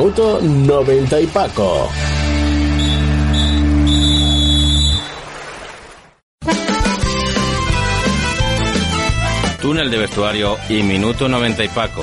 Minuto 90 y Paco. Túnel de Vestuario y Minuto 90 y Paco,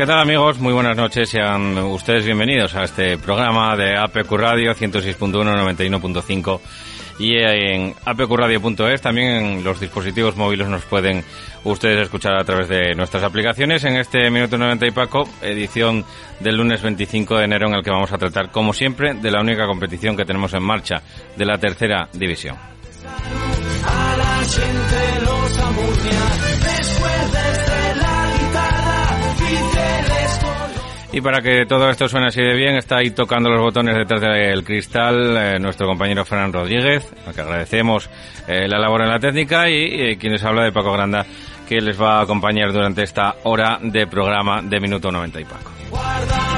¿Qué tal amigos? Muy buenas noches. Sean ustedes bienvenidos a este programa de APQ Radio 106.1, 91.5 y en apqradio.es. También en los dispositivos móviles nos pueden ustedes escuchar a través de nuestras aplicaciones en este Minuto 90 y Paco, edición del lunes 25 de enero en el que vamos a tratar, como siempre, de la única competición que tenemos en marcha, de la tercera división. Y para que todo esto suene así de bien, está ahí tocando los botones detrás del cristal eh, nuestro compañero Fran Rodríguez, al que agradecemos eh, la labor en la técnica y eh, quienes habla de Paco Granda, que les va a acompañar durante esta hora de programa de Minuto 90 y Paco.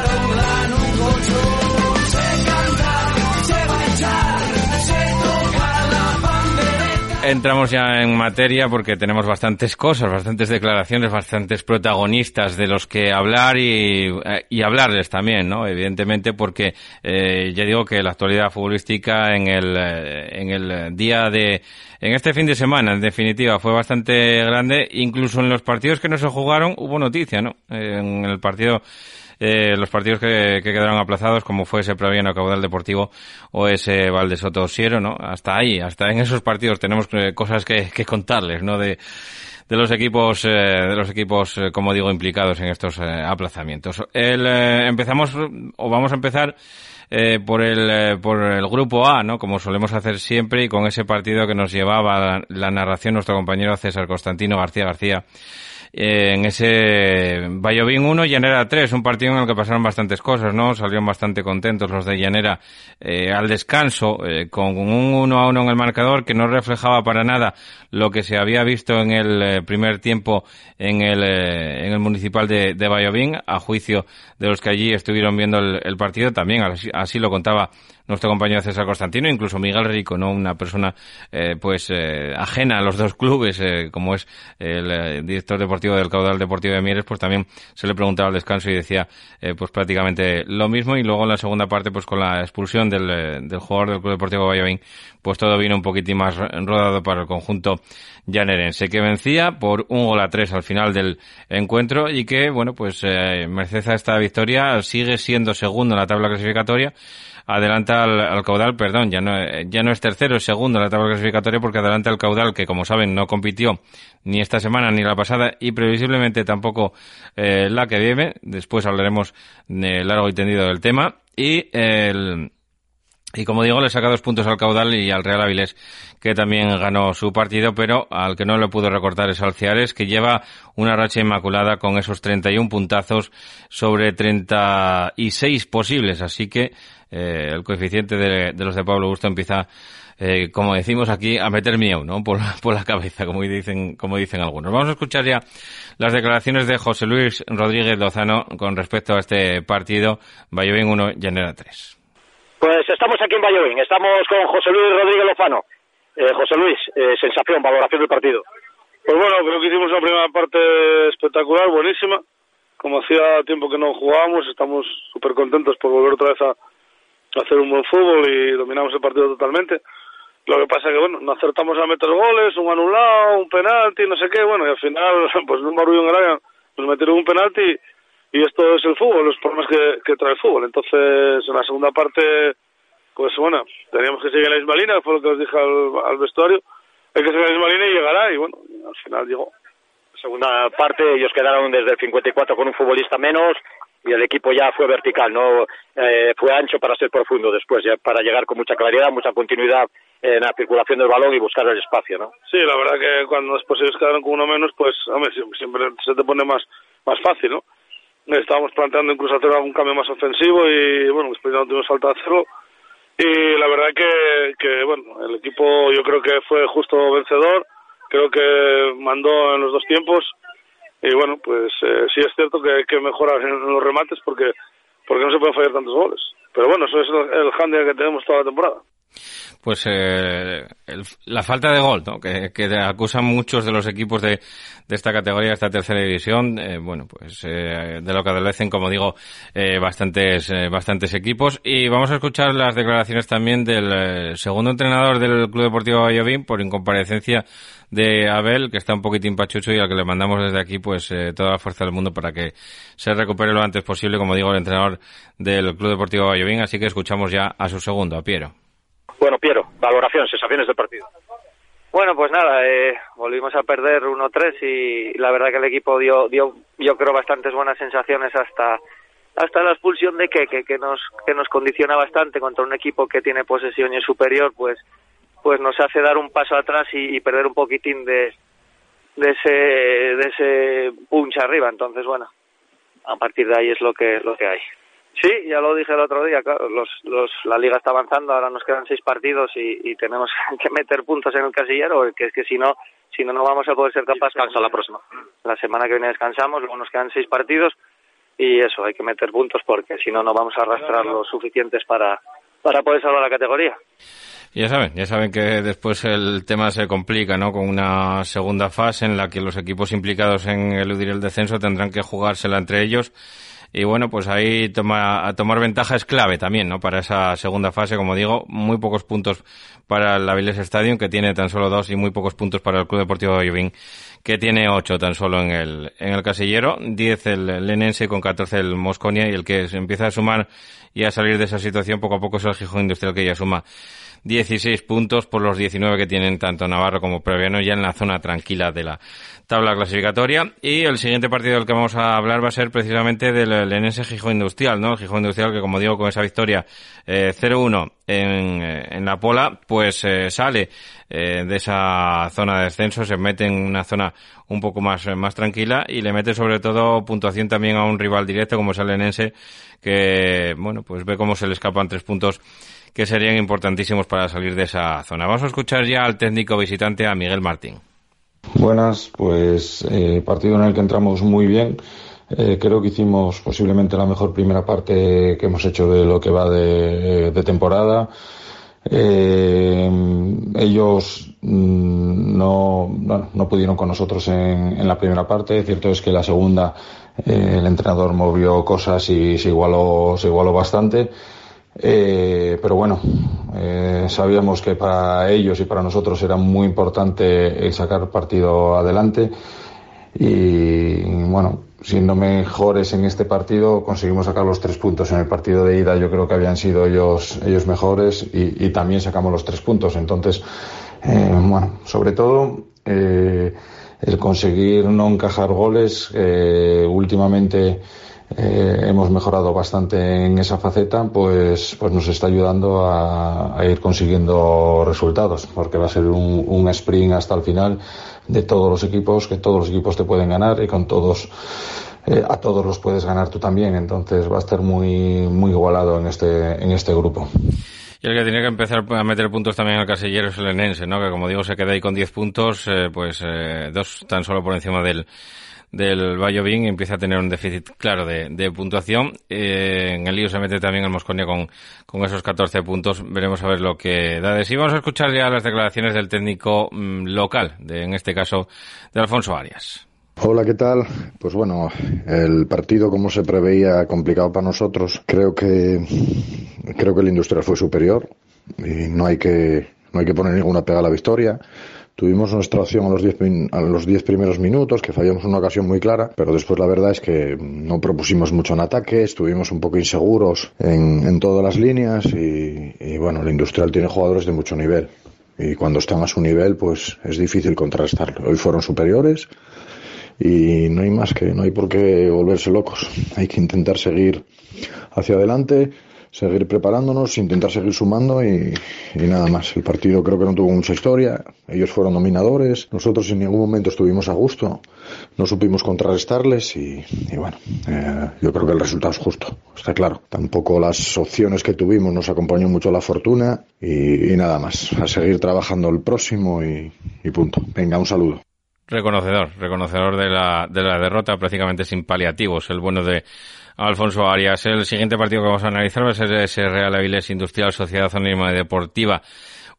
Entramos ya en materia porque tenemos bastantes cosas, bastantes declaraciones, bastantes protagonistas de los que hablar y, eh, y hablarles también, ¿no? Evidentemente porque eh, ya digo que la actualidad futbolística en el, eh, en el día de, en este fin de semana, en definitiva, fue bastante grande. Incluso en los partidos que no se jugaron hubo noticia, ¿no? En el partido eh, los partidos que, que, quedaron aplazados, como fue ese Praviano Caudal Deportivo o ese Valdesoto Siero, ¿no? Hasta ahí, hasta en esos partidos tenemos eh, cosas que, que contarles, ¿no? De, de los equipos, eh, de los equipos, eh, como digo, implicados en estos eh, aplazamientos. El, eh, empezamos, o vamos a empezar, por el por el grupo A, ¿no? Como solemos hacer siempre y con ese partido que nos llevaba la, narración nuestro compañero César Constantino García García en ese Vallovín 1, Llanera 3, un partido en el que pasaron bastantes cosas, ¿no? Salieron bastante contentos los de Llanera eh, al descanso, eh, con un 1 a 1 en el marcador que no reflejaba para nada lo que se había visto en el eh, primer tiempo en el, eh, en el municipal de, de a juicio de los que allí estuvieron viendo el, partido, también así lo contaba nuestro compañero César Constantino, incluso Miguel Rico, no una persona eh, pues eh, ajena a los dos clubes, eh, como es el eh, director deportivo del Caudal Deportivo de Mieres, pues también se le preguntaba al descanso y decía eh, pues prácticamente lo mismo. Y luego en la segunda parte pues con la expulsión del, eh, del jugador del Club Deportivo Valladolid, pues todo vino un poquitín más rodado para el conjunto llanerense, que vencía por un gol a tres al final del encuentro y que, bueno, pues eh, merced a esta victoria sigue siendo segundo en la tabla clasificatoria adelanta al, al, caudal, perdón, ya no, es tercero, es segundo en la tabla clasificatoria porque adelanta al caudal que como saben no compitió ni esta semana ni la pasada y previsiblemente tampoco eh, la que viene. Después hablaremos de largo y tendido del tema y el Y como digo, le saca dos puntos al caudal y al Real Avilés, que también ganó su partido, pero al que no le pudo recortar es al Ciares, que lleva una racha inmaculada con esos 31 puntazos sobre 36 posibles. Así que eh, el coeficiente de, los de Pablo Gusto empieza, eh, como decimos aquí, a meter miedo, ¿no? Por, por la cabeza, como dicen, como dicen algunos. Vamos a escuchar ya las declaraciones de José Luis Rodríguez Lozano con respecto a este partido, Valladolid 1, Llanera 3. Pues estamos aquí en Valladolid, estamos con José Luis Rodríguez Lozano. Eh, José Luis, eh, sensación, valoración del partido. Pues bueno, creo que hicimos una primera parte espectacular, buenísima. Como hacía tiempo que no jugábamos, estamos súper contentos por volver otra vez a hacer un buen fútbol y dominamos el partido totalmente. Lo que pasa que, bueno, no acertamos a meter goles, un anulado, un penalti, no sé qué, bueno, y al final, pues un barullo en el área, nos metieron un penalti y esto es el fútbol, los problemas que, que trae el fútbol. Entonces, en la segunda parte, pues bueno, teníamos que seguir en la misma línea, fue lo que os dije al, vestuario. Hay que seguir en la misma línea y llegará, y bueno, al final llegó. Segunda parte, ellos quedaron desde el 54 con un futbolista menos y el equipo ya fue vertical, no eh, fue ancho para ser profundo después, ya para llegar con mucha claridad, mucha continuidad en la circulación del balón y buscar el espacio, ¿no? Sí, la verdad que cuando después ellos quedaron con uno menos, pues hombre, siempre se te pone más más fácil, ¿no? estábamos planteando incluso hacer algún cambio más ofensivo y bueno, después no tuvimos falta hacerlo. Y la verdad que, que, bueno, el equipo yo creo que fue justo vencedor, creo que mandó en los dos tiempos y bueno, pues eh, sí es cierto que hay que mejorar en los remates porque, porque no se pueden fallar tantos goles. Pero bueno, eso es el handicap que tenemos toda la temporada pues eh, la falta de gol, ¿no? que, que, acusan muchos de los equipos de, de esta categoría, de esta tercera división, eh, bueno, pues eh, de lo que adolecen, como digo, eh, bastantes, eh, bastantes equipos. Y vamos a escuchar las declaraciones también del eh, segundo entrenador del Club Deportivo Valladolid por incomparecencia de Abel, que está un poquitín pachucho y al que le mandamos desde aquí pues toda la fuerza del mundo para que se recupere lo antes posible, como digo, el entrenador del Club Deportivo Valladolid. Así que escuchamos ya a su segundo, a Piero. Bueno, Piero, valoración, sensaciones del partido. Bueno, pues nada, eh, volvimos a perder 1-3 y la verdad que el equipo dio, dio, yo creo, bastantes buenas sensaciones hasta hasta la expulsión de que, que, nos que nos condiciona bastante contra un equipo que tiene posesión y es superior, pues pues nos hace dar un paso atrás y, perder un poquitín de de ese de ese punch arriba. Entonces, bueno, a partir de ahí es lo que lo que hay. Sí, ya lo dije el otro día, los, los, la liga está avanzando, ahora nos quedan seis partidos y, y tenemos que meter puntos en el casillero, que es que si no, si no, no vamos a poder ser capaces. Descansa la próxima. La semana que viene descansamos, luego nos quedan seis partidos y eso, hay que meter puntos porque si no, no vamos a arrastrar los suficientes para, para poder salvar la categoría. Ya saben, ya saben que después el tema se complica, ¿no? Con una segunda fase en la que los equipos implicados en eludir el descenso tendrán que jugársela entre ellos y bueno, pues ahí toma, a tomar ventaja es clave también, ¿no? Para esa segunda fase, como digo, muy pocos puntos para el Avilés Stadium, que tiene tan solo dos, y muy pocos puntos para el Club Deportivo Valladolid, que tiene ocho tan solo en el, en el casillero, diez el Lenense con catorce el Mosconia, y el que empieza a sumar y a salir de esa situación poco a poco es el Gijón Industrial, que ya suma 16 puntos por los 19 que tienen tanto Navarro como Previano ya en la zona tranquila de la tabla clasificatoria. Y el siguiente partido del que vamos a hablar va a ser precisamente del Lenense Gijón Industrial, ¿no? El Gijón Industrial que, como digo, con esa victoria eh, 0-1 en, eh, en, la Pola, pues eh, sale eh, de esa zona de descenso, se mete en una zona un poco más, más tranquila y le mete sobre todo puntuación también a un rival directo como es el Lenense, que, bueno, pues ve cómo se le escapan tres puntos que serían importantísimos para salir de esa zona. Vamos a escuchar ya al técnico visitante, a Miguel Martín. Buenas, pues eh, partido en el que entramos muy bien. Eh, creo que hicimos posiblemente la mejor primera parte que hemos hecho de lo que va de, temporada. Eh, ellos mm, no, no, pudieron con nosotros en, en, la primera parte. Cierto es que la segunda el entrenador movió cosas y se igualó, se igualó bastante. Eh, pero bueno, eh, sabíamos que para ellos y para nosotros era muy importante sacar partido adelante y bueno, siendo mejores en este partido conseguimos sacar los tres puntos. En el partido de ida yo creo que habían sido ellos, ellos mejores y, también sacamos los tres puntos. Entonces, eh, bueno, sobre todo el conseguir no encajar goles, últimamente eh, hemos mejorado bastante en esa faceta, pues, pues nos está ayudando a, ir consiguiendo resultados, porque va a ser un, un, sprint hasta el final de todos los equipos, que todos los equipos te pueden ganar y con todos, eh, a todos los puedes ganar tú también, entonces va a estar muy, muy igualado en este, en este grupo. Y el que tiene que empezar a meter puntos también al casillero es el Enense, ¿no? Que como digo se queda ahí con 10 puntos, eh, pues eh, dos tan solo por encima del, del y empieza a tener un déficit claro de, de puntuación. Eh, en el lío se mete también el Mosconia con, con esos 14 puntos. Veremos a ver lo que da de sí. Vamos a escuchar ya las declaraciones del técnico mm, local, de, en este caso de Alfonso Arias. Hola, ¿qué tal? Pues bueno, el partido como se preveía complicado para nosotros. Creo que creo que el Industrial fue superior y no hay que no hay que poner ninguna pega a la victoria. Tuvimos nuestra opción a los 10 a los diez primeros minutos, que fallamos una ocasión muy clara, pero después la verdad es que no propusimos mucho en ataque, estuvimos un poco inseguros en, en todas las líneas y, y bueno, el Industrial tiene jugadores de mucho nivel y cuando están a su nivel pues es difícil contrarrestarlo. Hoy fueron superiores, y no hay más que, no hay por qué volverse locos. Hay que intentar seguir hacia adelante, seguir preparándonos, intentar seguir sumando y, nada más. El partido creo que no tuvo mucha historia, ellos fueron dominadores, nosotros en ningún momento estuvimos a gusto, no supimos contrarrestarles y, bueno, eh, yo creo que el resultado es justo, está claro. Tampoco las opciones que tuvimos nos acompañó mucho la fortuna y, nada más, a seguir trabajando el próximo y punto. Venga, un saludo. Reconocedor, reconocedor de la, de la derrota prácticamente sin paliativos, el bueno de Alfonso Arias. El siguiente partido que vamos a analizar va a ser ese Real Avilés Industrial Sociedad Anónima Deportiva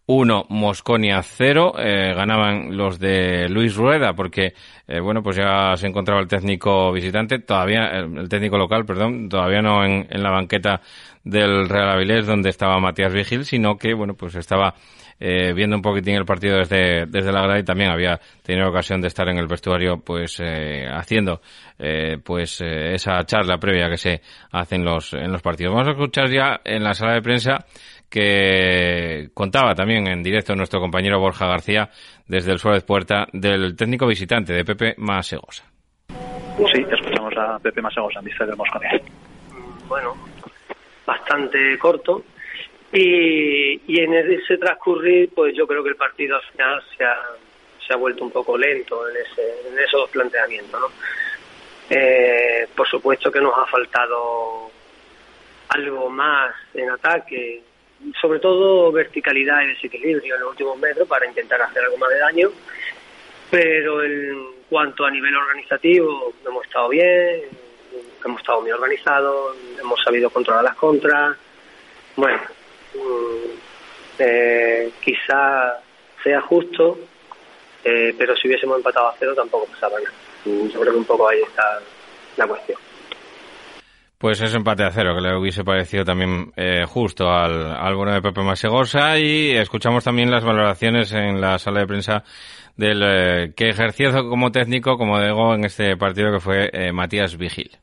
1, Mosconia 0. Eh, ganaban los de Luis Rueda porque, eh, bueno, pues ya se encontraba el técnico visitante, todavía, el técnico local, perdón, todavía no en, en la banqueta del Real Avilés donde estaba Matías Vigil, sino que, bueno, pues estaba eh, viendo un poquitín el partido desde, desde la grada y también había tenido ocasión de estar en el vestuario pues eh, haciendo eh, pues eh, esa charla previa que se hace en los, en los partidos. Vamos a escuchar ya en la sala de prensa que contaba también en directo nuestro compañero Borja García desde el Suárez Puerta del técnico visitante de Pepe Masegosa. Sí, escuchamos a Pepe Masegosa, del Mosconia. Bueno, bastante corto, y, y en ese transcurrir, pues yo creo que el partido al final se ha, se ha vuelto un poco lento en, ese, en esos planteamientos. ¿no? Eh, por supuesto que nos ha faltado algo más en ataque, sobre todo verticalidad y desequilibrio en los últimos metros para intentar hacer algo más de daño. Pero en cuanto a nivel organizativo, hemos estado bien, hemos estado muy organizados, hemos sabido controlar las contras. Bueno, eh, quizá sea justo, eh, pero si hubiésemos empatado a cero tampoco pasaba nada. Yo creo que un poco ahí está la cuestión. Pues es empate a cero, que le hubiese parecido también eh, justo al, al bueno de Pepe Masegosa y escuchamos también las valoraciones en la sala de prensa del eh, que ejerció como técnico, como digo, en este partido que fue eh, Matías Vigil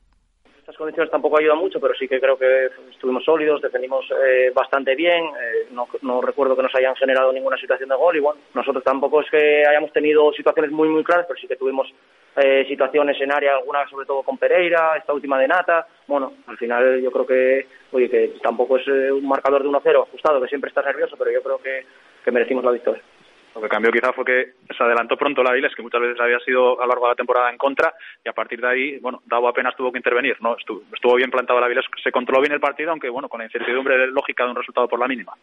condiciones tampoco ayuda mucho, pero sí que creo que estuvimos sólidos, defendimos eh, bastante bien, eh, no, no, recuerdo que nos hayan generado ninguna situación de gol y bueno, nosotros tampoco es que hayamos tenido situaciones muy muy claras, pero sí que tuvimos eh, situaciones en área, algunas sobre todo con Pereira, esta última de Nata, bueno, al final yo creo que, oye, que tampoco es un marcador de 1-0 ajustado, que siempre está nervioso, pero yo creo que, que merecimos la victoria. Lo que cambió quizá fue que se adelantó pronto la Viles, que muchas veces había sido a lo largo de la temporada en contra, y a partir de ahí, bueno, Davo apenas tuvo que intervenir, ¿no? Estuvo, estuvo bien plantado la Viles, se controló bien el partido, aunque bueno, con la incertidumbre lógica de un resultado por la mínima.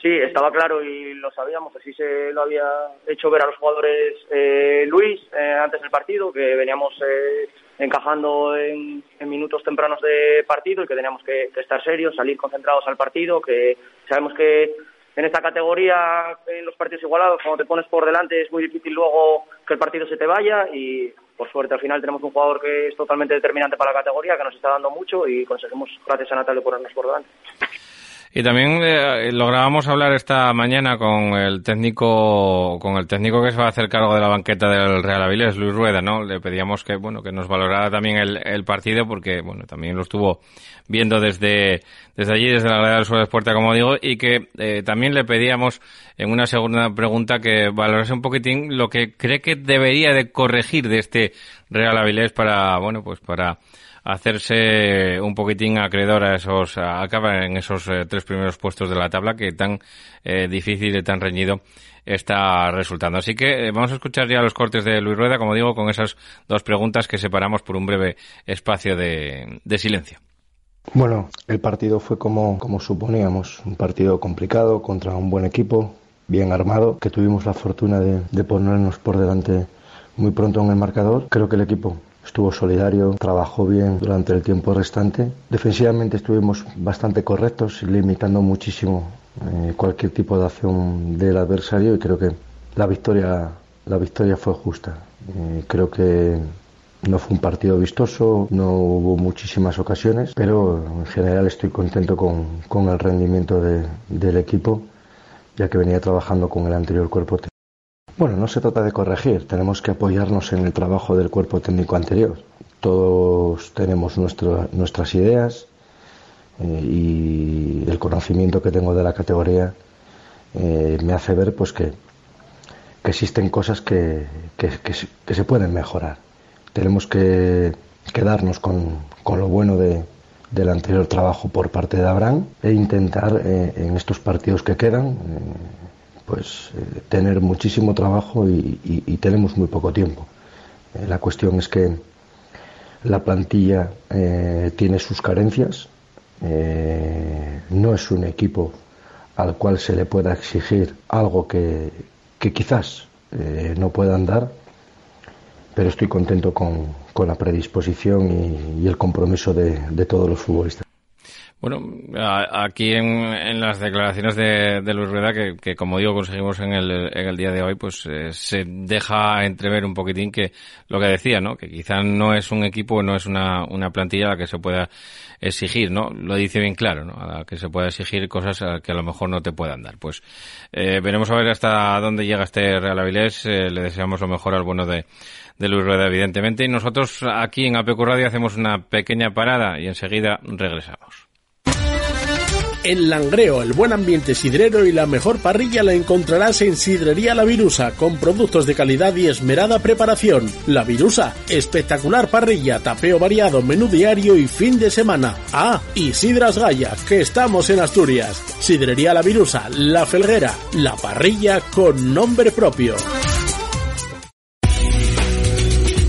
Sí, estaba claro y lo sabíamos, así se lo había hecho ver a los jugadores eh, Luis eh, antes del partido, que veníamos eh, encajando en, minutos tempranos de partido y que teníamos que estar serios, salir concentrados al partido, que sabemos que en esta categoría, en los partidos igualados, cuando te pones por delante es muy difícil luego que el partido se te vaya y por suerte al final tenemos un jugador que es totalmente determinante para la categoría, que nos está dando mucho y conseguimos, gracias a Natalia, ponernos por delante. Y también eh, lográbamos hablar esta mañana con el técnico, con el técnico que se va a hacer cargo de la banqueta del Real Avilés, Luis Rueda, ¿no? Le pedíamos que, bueno, que nos valorara también el, el partido porque, bueno, también lo estuvo viendo desde, desde allí, desde la grada del Suelo Puerta, como digo, y que eh, también le pedíamos en una segunda pregunta que valorase un poquitín lo que cree que debería de corregir de este Real Avilés para, bueno, pues para hacerse un poquitín acreedor a esos, a acabar en esos eh, tres primeros puestos de la tabla que tan eh, difícil y tan reñido está resultando. Así que vamos a escuchar ya los cortes de Luis Rueda, como digo, con esas dos preguntas que separamos por un breve espacio de silencio. Bueno, el partido fue como, como suponíamos, un partido complicado contra un buen equipo, bien armado, que tuvimos la fortuna de, de ponernos por delante muy pronto en el marcador. Creo que el equipo estuvo solidario, trabajó bien durante el tiempo restante. Defensivamente estuvimos bastante correctos, limitando muchísimo eh, cualquier tipo de acción del adversario y creo que la victoria, la victoria fue justa. Eh, creo que no fue un partido vistoso, no hubo muchísimas ocasiones, pero en general estoy contento con, con el rendimiento de, del equipo, ya que venía trabajando con el anterior cuerpo técnico. Bueno, no se trata de corregir, tenemos que apoyarnos en el trabajo del cuerpo técnico anterior. Todos tenemos nuestras ideas eh, y el conocimiento que tengo de la categoría eh, me hace ver pues que, existen cosas que, se pueden mejorar tenemos que quedarnos con, lo bueno de, del anterior trabajo por parte de Abraham e intentar eh, en estos partidos que quedan pues eh, tener muchísimo trabajo y, tenemos muy poco tiempo. Eh, la cuestión es que la plantilla eh, tiene sus carencias, no es un equipo al cual se le pueda exigir algo que, quizás no puedan dar pero estoy contento con, la predisposición y, el compromiso de, todos los futbolistas. Bueno, aquí en, las declaraciones de, de Luis Rueda, que, que, como digo conseguimos en el, en el día de hoy, pues eh, se deja entrever un poquitín que lo que decía, ¿no? Que quizá no es un equipo, no es una, una plantilla a la que se pueda exigir, ¿no? Lo dice bien claro, ¿no? A la que se pueda exigir cosas a que a lo mejor no te puedan dar. Pues eh, veremos a ver hasta dónde llega este Real Avilés. Eh, le deseamos lo mejor al bueno de de Luis Rueda, evidentemente. Y nosotros aquí en APQ Radio hacemos una pequeña parada y enseguida regresamos. En Langreo, el buen ambiente sidrero y la mejor parrilla la encontrarás en Sidrería La Virusa, con productos de calidad y esmerada preparación. La Virusa, espectacular parrilla, tapeo variado, menú diario y fin de semana. Ah, y Sidras Gaya, que estamos en Asturias. Sidrería La Virusa, La Felguera, la parrilla con nombre propio.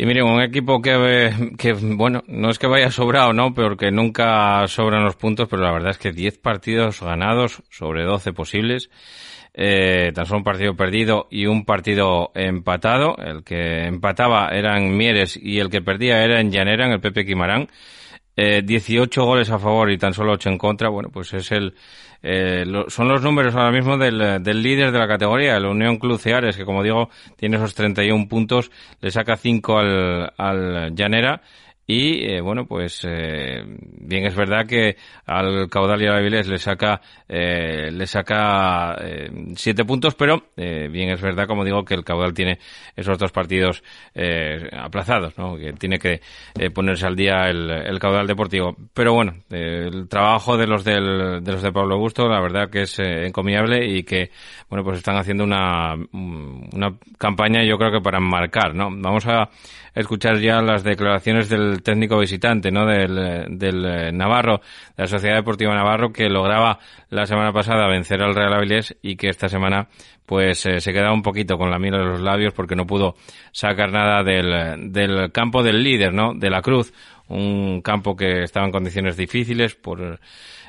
Y miren, un equipo que, que, bueno, no es que vaya sobrado, ¿no? Porque nunca sobran los puntos, pero la verdad es que 10 partidos ganados sobre 12 posibles. Eh, tan solo un partido perdido y un partido empatado. El que empataba era en Mieres y el que perdía era en Llanera, en el Pepe Quimarán. Eh, 18 goles a favor y tan solo 8 en contra. Bueno, pues es el, eh, lo, son los números ahora mismo del, del, líder de la categoría, el Unión Club Ceares, que como digo, tiene esos 31 puntos, le saca 5 al, al Llanera y eh, bueno, pues eh, bien es verdad que al caudal y a Avilés le saca eh, le saca siete puntos, pero bien es verdad, como digo, que el caudal tiene esos dos partidos aplazados, ¿no? que tiene que ponerse al día el, el, caudal deportivo. Pero bueno, el trabajo de los del, de los de Pablo Augusto, la verdad que es encomiable y que bueno, pues están haciendo una una campaña, yo creo que para marcar, ¿no? Vamos a escuchar ya las declaraciones del técnico visitante, ¿no? Del, del eh, Navarro, de la Sociedad Deportiva Navarro, que lograba la semana pasada vencer al Real Avilés y que esta semana pues eh, se quedaba un poquito con la miel en los labios porque no pudo sacar nada del, del campo del líder, ¿no? De la Cruz, un campo que estaba en condiciones difíciles por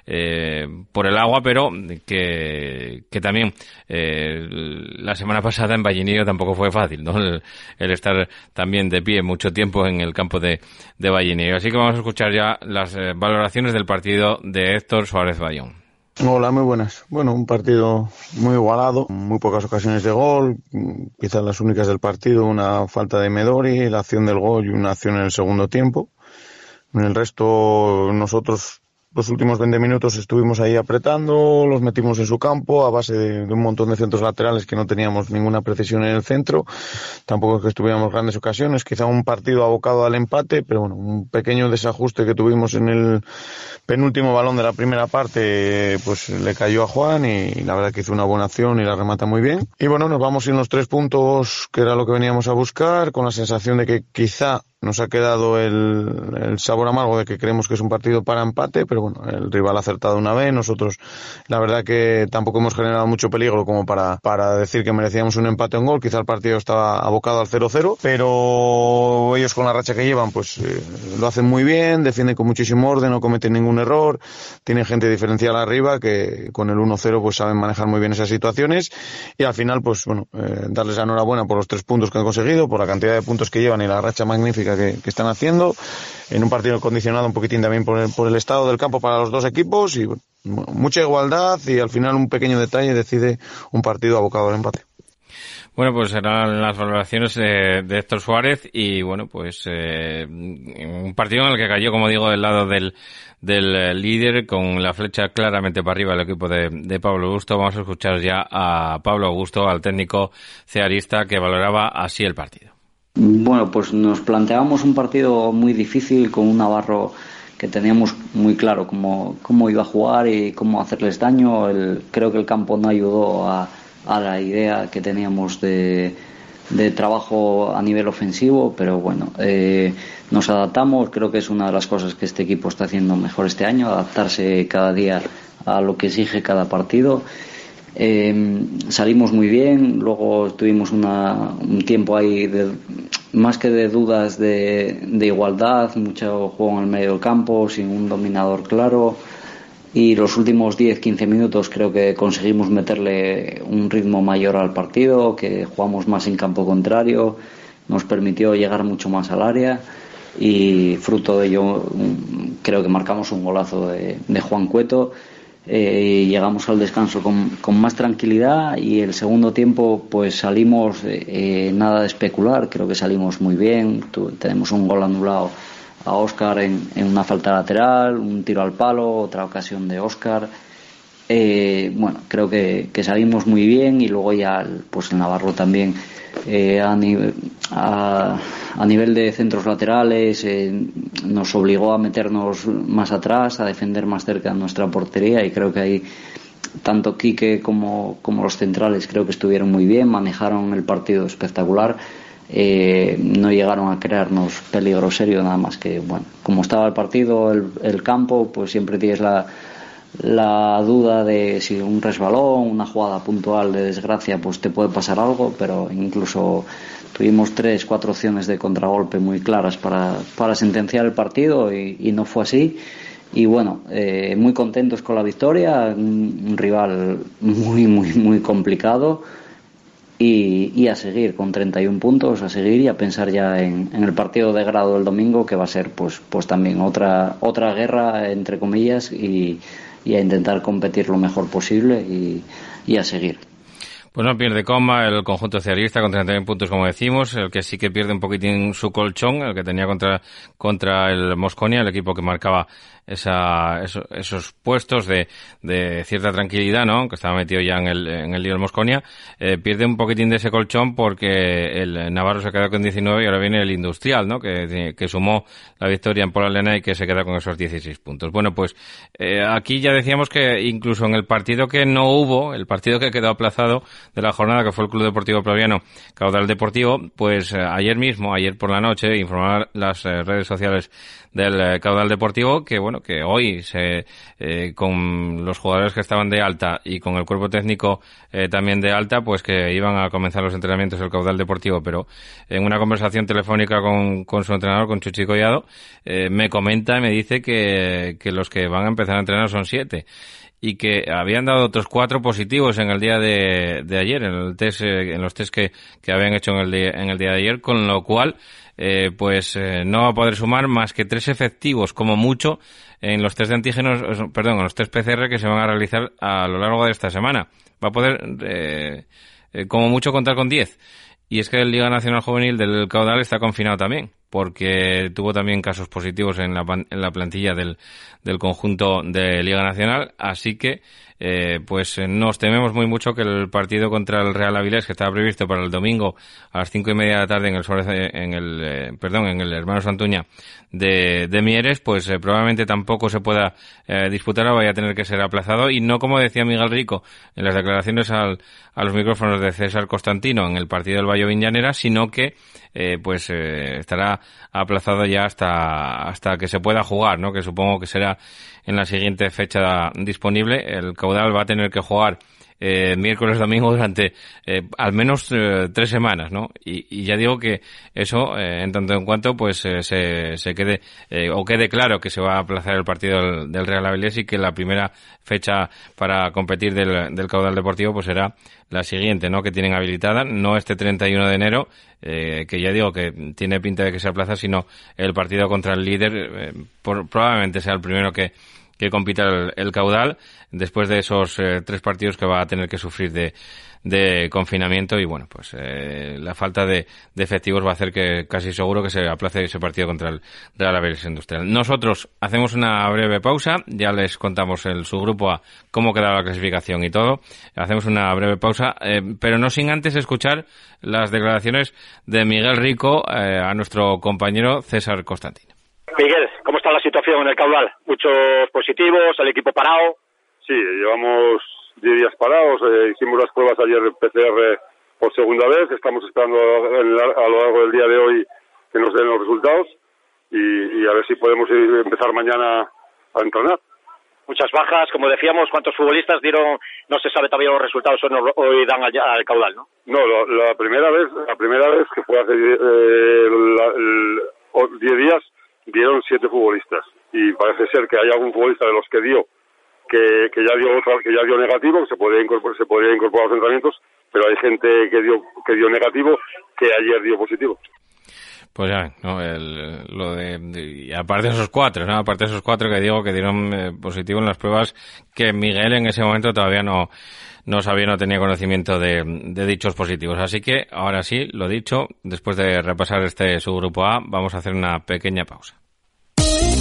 eh, por el agua, pero que, que también eh, la semana pasada en Vallinillo tampoco fue fácil, ¿no? El, estar también de pie mucho tiempo en el campo de, de Así que vamos a escuchar ya las eh, valoraciones del partido de Héctor Suárez Bayón. Hola, muy buenas. Bueno, un partido muy igualado, muy pocas ocasiones de gol, quizás las únicas del partido, una falta de Medori, la acción del gol y una acción en el segundo tiempo. En el resto, nosotros los últimos 20 minutos estuvimos ahí apretando, los metimos en su campo a base de, un montón de centros laterales que no teníamos ninguna precisión en el centro. Tampoco es que estuviéramos grandes ocasiones, quizá un partido abocado al empate, pero bueno, un pequeño desajuste que tuvimos en el penúltimo balón de la primera parte, pues le cayó a Juan y la verdad que hizo una buena acción y la remata muy bien. Y bueno, nos vamos en los tres puntos, que era lo que veníamos a buscar, con la sensación de que quizá nos ha quedado el, sabor amargo de que creemos que es un partido para empate, pero bueno, el rival ha acertado una vez. Nosotros, la verdad que tampoco hemos generado mucho peligro como para, para decir que merecíamos un empate en gol. Quizá el partido estaba abocado al 0-0, pero ellos con la racha que llevan, pues eh, lo hacen muy bien, defienden con muchísimo orden, no cometen ningún error, tienen gente diferencial arriba que con el 1-0 pues saben manejar muy bien esas situaciones y al final, pues bueno, eh, darles la enhorabuena por los tres puntos que han conseguido, por la cantidad de puntos que llevan y la racha magnífica que, están haciendo, en un partido condicionado un poquitín también por el, por el estado del campo para los dos equipos y mucha igualdad y al final un pequeño detalle decide un partido abocado al empate. Bueno, pues eran las valoraciones de, Héctor Suárez y bueno, pues eh, un partido en el que cayó, como digo, del lado del, del eh, líder con la flecha claramente para arriba el equipo de, de, Pablo Augusto. Vamos a escuchar ya a Pablo Augusto, al técnico cearista que valoraba así el partido. Bueno, pues nos planteábamos un partido muy difícil con un Navarro que teníamos muy claro cómo, cómo iba a jugar y cómo hacerles daño. creo que el campo no ayudó a, la idea que teníamos de, trabajo a nivel ofensivo, pero bueno, eh, nos adaptamos. Creo que es una de las cosas que este equipo está haciendo mejor este año, adaptarse cada día a lo que exige cada partido. Eh, salimos muy bien, luego tuvimos un tiempo ahí de, más que de dudas de, igualdad, mucho juego en el medio del campo, sin un dominador claro. Y los últimos 10-15 minutos creo que conseguimos meterle un ritmo mayor al partido, que jugamos más en campo contrario, nos permitió llegar mucho más al área y fruto de ello creo que marcamos un golazo de Juan Cueto eh, llegamos al descanso con, con, más tranquilidad y el segundo tiempo pues salimos eh, nada de especular, creo que salimos muy bien, tenemos un gol anulado a Oscar en, en, una falta lateral, un tiro al palo, otra ocasión de Oscar. Eh, bueno, creo que, salimos muy bien y luego ya pues el Navarro también eh, a, nivel de centros laterales eh, nos obligó a meternos más atrás, a defender más cerca nuestra portería y creo que ahí tanto Quique como, los centrales creo que estuvieron muy bien, manejaron el partido espectacular. No llegaron a crearnos peligro serio nada más que bueno como estaba el partido el campo pues siempre tienes la, la duda de si un resbalón, una jugada puntual de desgracia, pues te puede pasar algo, pero incluso tuvimos tres, cuatro opciones de contragolpe muy claras para, para sentenciar el partido y, no fue así. Y bueno, eh, muy contentos con la victoria, un, rival muy, muy, muy complicado. Y, y, a seguir con 31 puntos, a seguir y a pensar ya en, en, el partido de grado del domingo, que va a ser pues, pues también otra, otra guerra, entre comillas, y, y a intentar competir lo mejor posible y, a seguir. Pues no pierde coma el conjunto socialista con 39 puntos, como decimos. El que sí que pierde un poquitín su colchón, el que tenía contra, contra el Mosconia, el equipo que marcaba esa, esos, puestos de, de, cierta tranquilidad, ¿no? Que estaba metido ya en el, en el lío del Mosconia, eh, pierde un poquitín de ese colchón porque el Navarro se queda con 19 y ahora viene el Industrial, ¿no? Que, que sumó la victoria en Pola Lena y que se queda con esos 16 puntos. Bueno, pues eh, aquí ya decíamos que incluso en el partido que no hubo, el partido que quedó aplazado de la jornada, que fue el Club Deportivo Proviano Caudal Deportivo, pues eh, ayer mismo, ayer por la noche, informar las redes sociales del Caudal Deportivo que, bueno, que hoy se, eh, con los jugadores que estaban de alta y con el cuerpo técnico eh, también de alta, pues que iban a comenzar los entrenamientos del caudal deportivo, pero en una conversación telefónica con, con su entrenador, con Chuchi Collado, eh, me comenta y me dice que, que los que van a empezar a entrenar son siete y que habían dado otros cuatro positivos en el día de, de ayer, en el test, en los test que, que habían hecho en el, día, en el día de ayer, con lo cual, eh, pues eh, no va a poder sumar más que tres efectivos, como mucho, en los test de antígenos, perdón, en los test PCR que se van a realizar a lo largo de esta semana. Va a poder, eh, eh como mucho, contar con 10. Y es que el Liga Nacional Juvenil del Caudal está confinado también, porque tuvo también casos positivos en la, en la plantilla del, del conjunto de Liga Nacional, así que eh, pues eh, nos tememos muy mucho que el partido contra el Real Avilés, que estaba previsto para el domingo a las cinco y media de la tarde en el, en el eh, perdón, en el Hermano Santuña de, de Mieres, pues eh, probablemente tampoco se pueda disputar o vaya a tener que ser aplazado y no como decía Miguel Rico en las declaraciones al, a los micrófonos de César Constantino en el partido del Valle Viñanera, sino que pues estará aplazado ya hasta hasta que se pueda jugar, ¿no? Que supongo que será en la siguiente fecha disponible. El caudal va a tener que jugar eh, miércoles, domingo durante eh, al menos eh, tres semanas, ¿no? Y, ya digo que eso, eh, en tanto en cuanto, pues se, se quede o quede claro que se va a aplazar el partido del, Real Avilés y que la primera fecha para competir del, del, caudal deportivo pues será la siguiente, ¿no? Que tienen habilitada, no este 31 de enero, que ya digo que tiene pinta de que se aplaza, sino el partido contra el líder, por, probablemente sea el primero que que compita el, caudal después de esos eh, tres partidos que va a tener que sufrir de, de confinamiento y bueno, pues eh, la falta de, de, efectivos va a hacer que casi seguro que se aplace ese partido contra el Real Avilés Industrial. Nosotros hacemos una breve pausa, ya les contamos el subgrupo A cómo queda la clasificación y todo. Hacemos una breve pausa, eh, pero no sin antes escuchar las declaraciones de Miguel Rico a nuestro compañero César Constantino. Miguel, ¿cómo está la situación en el caudal? ¿Muchos positivos? ¿El equipo parado? Sí, llevamos 10 días parados. Eh, hicimos las pruebas ayer PCR por segunda vez. Estamos esperando a, lo largo del día de hoy que nos den los resultados y, a ver si podemos empezar mañana a entrenar. Muchas bajas, como decíamos, ¿cuántos futbolistas dieron? No se sabe todavía los resultados hoy dan al, caudal, ¿no? No, la, primera vez, la primera vez que fue hace 10 eh, días dieron siete futbolistas. Y parece ser que hay algún futbolista de los que dio que, que ya dio que ya dio negativo que se podría incorporar se podría incorporar a los entrenamientos pero hay gente que dio que dio negativo que ayer dio positivo pues ya, ¿no? El, lo de, aparte de esos cuatro, ¿no? Aparte de esos cuatro que digo que dieron eh, positivo en las pruebas, que Miguel en ese momento todavía no, no sabía, no tenía conocimiento de, de dichos positivos. Así que, ahora sí, lo dicho, después de repasar este subgrupo A, vamos a hacer una pequeña pausa.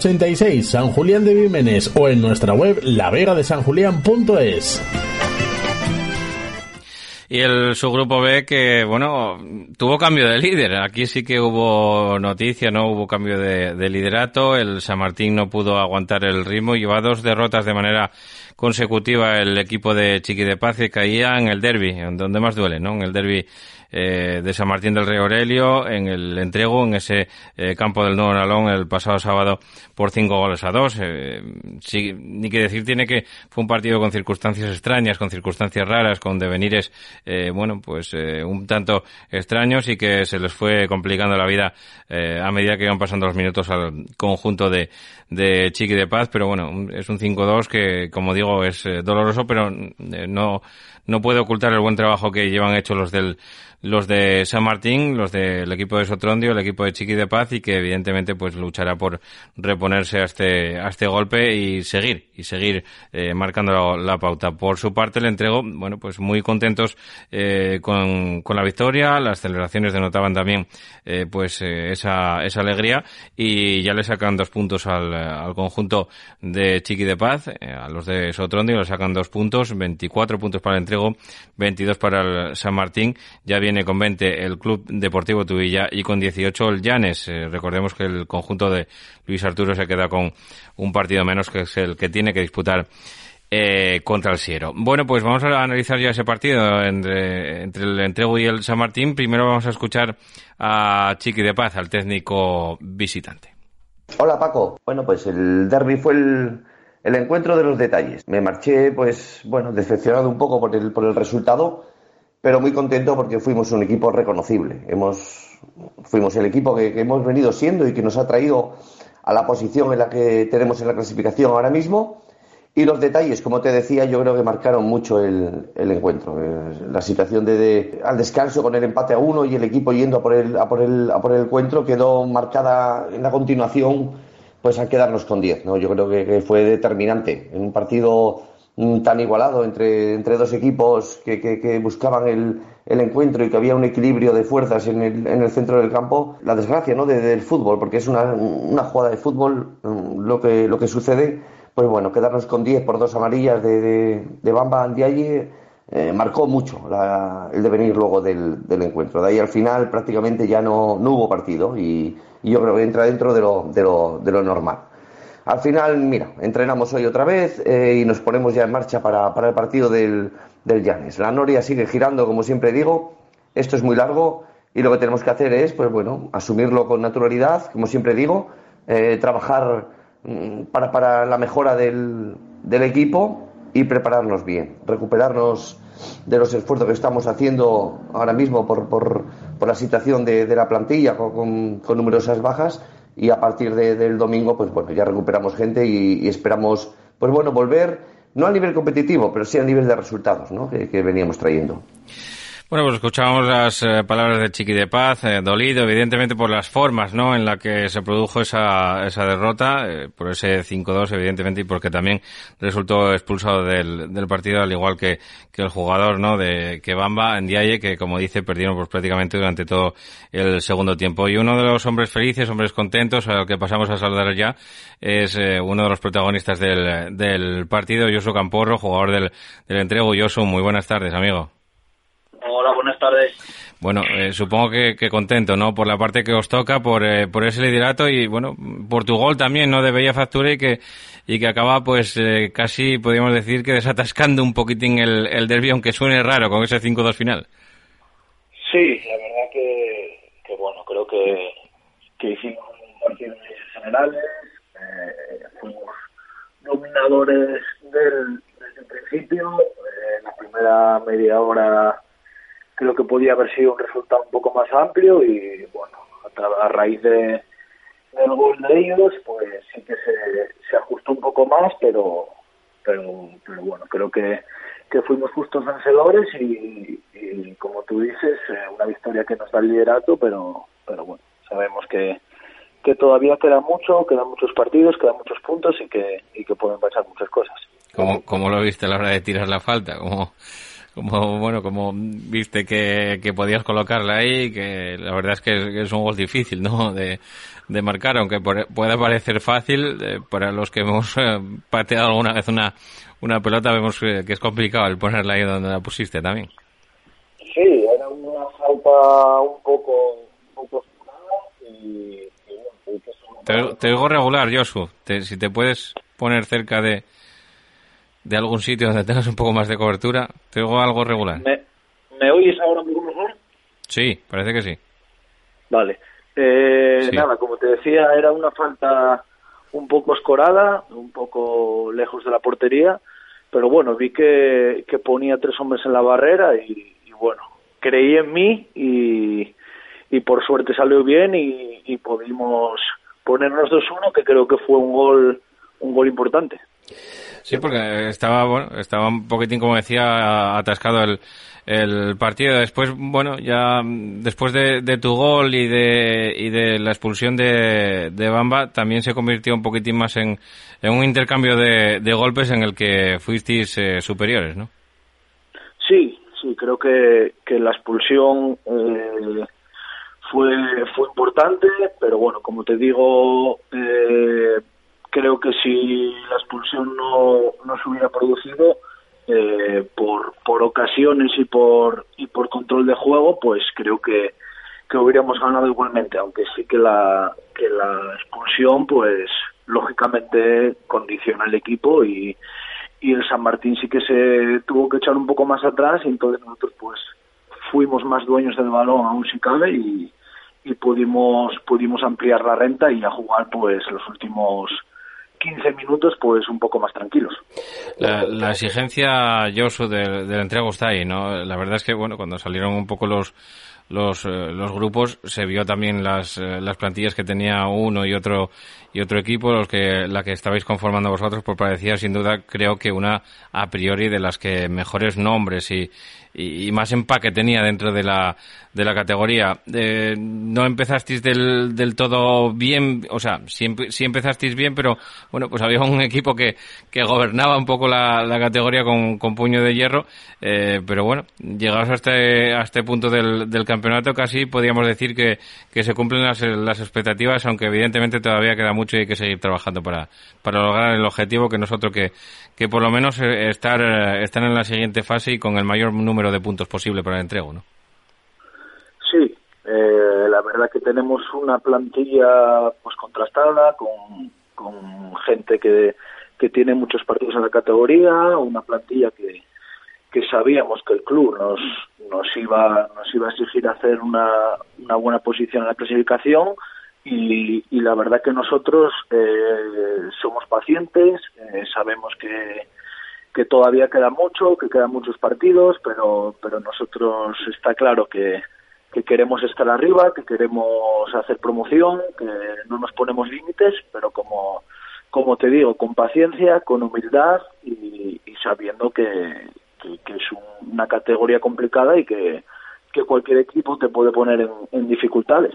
86, San Julián de Vímenes o en nuestra web lavegadesanjulián.es. Y el subgrupo B que, bueno, tuvo cambio de líder. Aquí sí que hubo noticia, ¿no? Hubo cambio de, de liderato. El San Martín no pudo aguantar el ritmo. Lleva dos derrotas de manera consecutiva el equipo de Chiqui de Paz que caía en el derby, donde más duele, ¿no? En el derby eh, de San Martín del Rey Aurelio en el entrego en ese eh, campo del Nuevo Nalón el pasado sábado por cinco goles a dos. Eh, sí, ni que decir tiene que fue un partido con circunstancias extrañas, con circunstancias raras, con devenires, eh, bueno, pues eh, un tanto extraños y que se les fue complicando la vida a medida que iban pasando los minutos al conjunto de, de Chiqui de Paz, pero bueno, es un 5-2 que, como digo, es doloroso, pero no, no puede ocultar el buen trabajo que llevan hecho los del los de San Martín, los del equipo de Sotrondio, el equipo de Chiqui de Paz y que evidentemente pues luchará por reponerse a este a este golpe y seguir y seguir eh, marcando la, pauta. Por su parte le entrego, bueno, pues muy contentos eh, con, con la victoria, las celebraciones denotaban también eh, pues eh, esa esa alegría. Y ya le sacan dos puntos al, al conjunto de Chiqui de Paz, eh, a los de Sotrondio le sacan dos puntos, 24 puntos para el entrego, 22 para el San Martín, ya bien viene con 20 el Club Deportivo Tubilla y con 18 el Llanes. Eh, recordemos que el conjunto de Luis Arturo se queda con un partido menos que es el que tiene que disputar eh, contra el Siero. Bueno, pues vamos a analizar ya ese partido entre, entre el Entrego y el San Martín. Primero vamos a escuchar a Chiqui de Paz, al técnico visitante. Hola Paco. Bueno, pues el derby fue el, el encuentro de los detalles. Me marché, pues, bueno, decepcionado un poco por el, por el resultado pero muy contento porque fuimos un equipo reconocible. Hemos, fuimos el equipo que, que, hemos venido siendo y que nos ha traído a la posición en la que tenemos en la clasificación ahora mismo. Y los detalles, como te decía, yo creo que marcaron mucho el, el encuentro. Eh, la situación de, de, al descanso con el empate a uno y el equipo yendo a por el, a por el, a por el encuentro quedó marcada en la continuación pues a quedarnos con 10. ¿no? Yo creo que, que fue determinante en un partido tan igualado entre, entre dos equipos que, que, que buscaban el, el, encuentro y que había un equilibrio de fuerzas en el, en el centro del campo, la desgracia ¿no? De, del fútbol, porque es una, una jugada de fútbol mm, lo que, lo que sucede, pues bueno, quedarnos con 10 por dos amarillas de, de, de Bamba Andiaye eh, marcó mucho la, el devenir luego del, del, encuentro. De ahí al final prácticamente ya no, no hubo partido y, y, yo creo que entra dentro de lo, de lo, de lo normal. Al final, mira, entrenamos hoy otra vez eh, y nos ponemos ya en marcha para, para el partido del, del Llanes. La Noria sigue girando, como siempre digo. Esto es muy largo y lo que tenemos que hacer es, pues bueno, asumirlo con naturalidad, como siempre digo, eh, trabajar mm, para, para, la mejora del, del, equipo y prepararnos bien, recuperarnos de los esfuerzos que estamos haciendo ahora mismo por, por, por la situación de, de la plantilla con, con, numerosas bajas y a partir de, del domingo, pues bueno, ya recuperamos gente y, esperamos, pues bueno, volver, no a nivel competitivo, pero sí a nivel de resultados, ¿no? Que veníamos trayendo. Bueno, pues escuchábamos las eh, palabras de Chiqui de Paz, eh, dolido evidentemente por las formas, ¿no? En la que se produjo esa, esa derrota, eh, por ese 5-2 evidentemente y porque también resultó expulsado del, del partido al igual que, que el jugador, ¿no? De que Bamba, Ndiaye, que como dice perdieron pues prácticamente durante todo el segundo tiempo. Y uno de los hombres felices, hombres contentos, al que pasamos a saludar ya, es uno de los protagonistas del, del partido, Yoso Camporro, jugador del, del entrego. Yoso, muy buenas tardes, amigo. Hola, buenas tardes. bueno, eh, supongo que, que, contento, ¿no? Por la parte que os toca, por, eh, por ese liderato y, bueno, por tu gol también, ¿no? De Bella Factura y que, y que acaba, pues, eh, casi, podríamos decir, que desatascando un poquitín el, el derbi, aunque suene raro con ese 5-2 final. Sí, la verdad que, que bueno, creo que, que hicimos un partido generales, eh, fuimos dominadores del, desde el principio, eh, en la primera media hora creo que podía haber sido un resultado un poco más amplio y bueno, a, raíz de, del gol de ellos, pues sí que se, se ajustó un poco más, pero pero, pero bueno, creo que, que fuimos justos vencedores y, y como tú dices, eh, una victoria que nos da el liderato, pero, pero bueno, sabemos que, que todavía queda mucho, quedan muchos partidos, quedan muchos puntos y que, y que pueden pasar muchas cosas. ¿Cómo, cómo lo viste a la hora de tirar la falta? ¿Cómo, como bueno como viste que, que podías colocarla ahí que la verdad es que es, un gol difícil no de, de marcar aunque por, pueda parecer fácil eh, para los que hemos eh, pateado alguna vez una una pelota vemos que, que, es complicado el ponerla ahí donde la pusiste también. Sí era una falta un poco un poco y, y, te, te oigo regular Josu. Te, si te puedes poner cerca de de algún sitio donde tengas un poco más de cobertura. Te oigo algo regular. ¿Me, ¿Me, oyes ahora un poco mejor? Sí, parece que sí. Vale. Eh, sí. Nada, como te decía, era una falta un poco escorada, un poco lejos de la portería, pero bueno, vi que, que ponía tres hombres en la barrera y, y bueno, creí en mí y, y por suerte salió bien y, y pudimos ponernos 2-1, que creo que fue un gol, un gol importante. Sí, porque estaba, bueno, estaba un poquitín, como decía, atascado el, el partido. Después, bueno, ya después de, tu gol y de, y de la expulsión de, de Bamba, también se convirtió un poquitín más en, en un intercambio de, de golpes en el que fuisteis eh, superiores, ¿no? Sí, sí, creo que, que la expulsión eh, fue, fue importante, pero bueno, como te digo, eh, creo que si la expulsión no, no se hubiera producido eh, por, por ocasiones y por y por control de juego pues creo que, que hubiéramos ganado igualmente aunque sí que la que la expulsión pues lógicamente condiciona el equipo y, y el San Martín sí que se tuvo que echar un poco más atrás y entonces nosotros pues fuimos más dueños del balón aún si cabe y, y pudimos pudimos ampliar la renta y a jugar pues los últimos 15 minutos pues un poco más tranquilos. La, la exigencia, Josu, del, del entrego está ahí, ¿no? La verdad es que, bueno, cuando salieron un poco los los, eh, los grupos se vio también las, eh, las plantillas que tenía uno y otro y otro equipo los que la que estabais conformando vosotros pues parecía sin duda creo que una a priori de las que mejores nombres y, y, y más empaque tenía dentro de la de la categoría. Eh, no empezasteis del, del todo bien o sea sí, sí empezasteis bien pero bueno pues había un equipo que, que gobernaba un poco la, la categoría con, con puño de hierro eh, pero bueno llegados a este a este punto del, del campeonato casi podríamos decir que, que se cumplen las, las expectativas aunque evidentemente todavía queda mucho y hay que seguir trabajando para, para lograr el objetivo que nosotros que, que por lo menos estar, estar en la siguiente fase y con el mayor número de puntos posible para el entrego, ¿no? Sí, eh, la verdad que tenemos una plantilla pues contrastada con, con gente que, que tiene muchos partidos en la categoría, una plantilla que, que sabíamos que el club nos, nos iba nos iba a exigir hacer una, una buena posición en la clasificación y, y la verdad que nosotros eh, somos pacientes, eh, sabemos que, que todavía queda mucho, que quedan muchos partidos, pero, pero nosotros está claro que, que queremos estar arriba, que queremos hacer promoción, que no nos ponemos límites, pero como, como te digo, con paciencia, con humildad y, sabiendo que, que, que es un, una categoría complicada y que, que cualquier equipo te puede poner en, en dificultades.